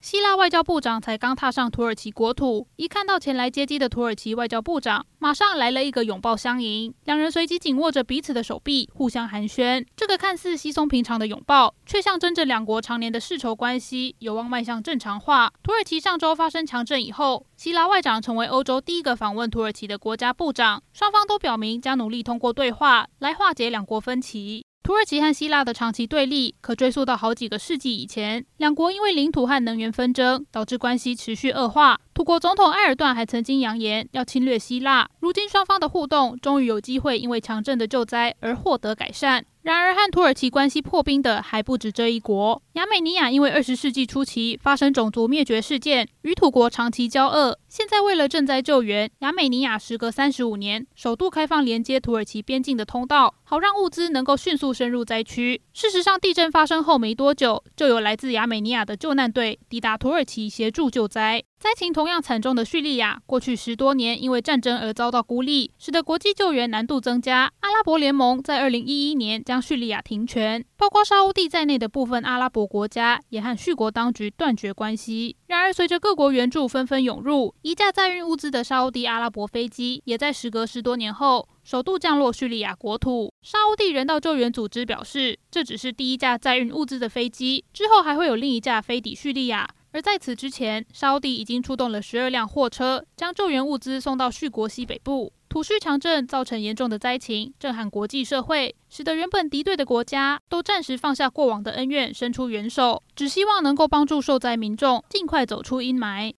希腊外交部长才刚踏上土耳其国土，一看到前来接机的土耳其外交部长，马上来了一个拥抱相迎，两人随即紧握着彼此的手臂，互相寒暄。这个看似稀松平常的拥抱，却象征着两国常年的世仇关系有望迈向正常化。土耳其上周发生强震以后，希腊外长成为欧洲第一个访问土耳其的国家部长，双方都表明将努力通过对话来化解两国分歧。土耳其和希腊的长期对立可追溯到好几个世纪以前，两国因为领土和能源纷争，导致关系持续恶化。土国总统埃尔段还曾经扬言要侵略希腊。如今双方的互动终于有机会因为强震的救灾而获得改善。然而，和土耳其关系破冰的还不止这一国。亚美尼亚因为二十世纪初期发生种族灭绝事件，与土国长期交恶。现在为了赈灾救援，亚美尼亚时隔三十五年，首度开放连接土耳其边境的通道，好让物资能够迅速深入灾区。事实上，地震发生后没多久，就有来自亚美尼亚的救难队抵达土耳其协助救灾。灾情同样惨重的叙利亚，过去十多年因为战争而遭到孤立，使得国际救援难度增加。阿拉伯联盟在二零一一年将叙利亚停权，包括沙乌地在内的部分阿拉伯国家也和叙国当局断绝关系。然而，随着各国援助纷纷涌入，一架载运物资的沙乌地阿拉伯飞机也在时隔十多年后首度降落叙利亚国土。沙乌地人道救援组织表示，这只是第一架载运物资的飞机，之后还会有另一架飞抵叙利亚。而在此之前，沙乌地已经出动了十二辆货车，将救援物资送到叙国西北部。土叙强震造成严重的灾情，震撼国际社会，使得原本敌对的国家都暂时放下过往的恩怨，伸出援手，只希望能够帮助受灾民众尽快走出阴霾。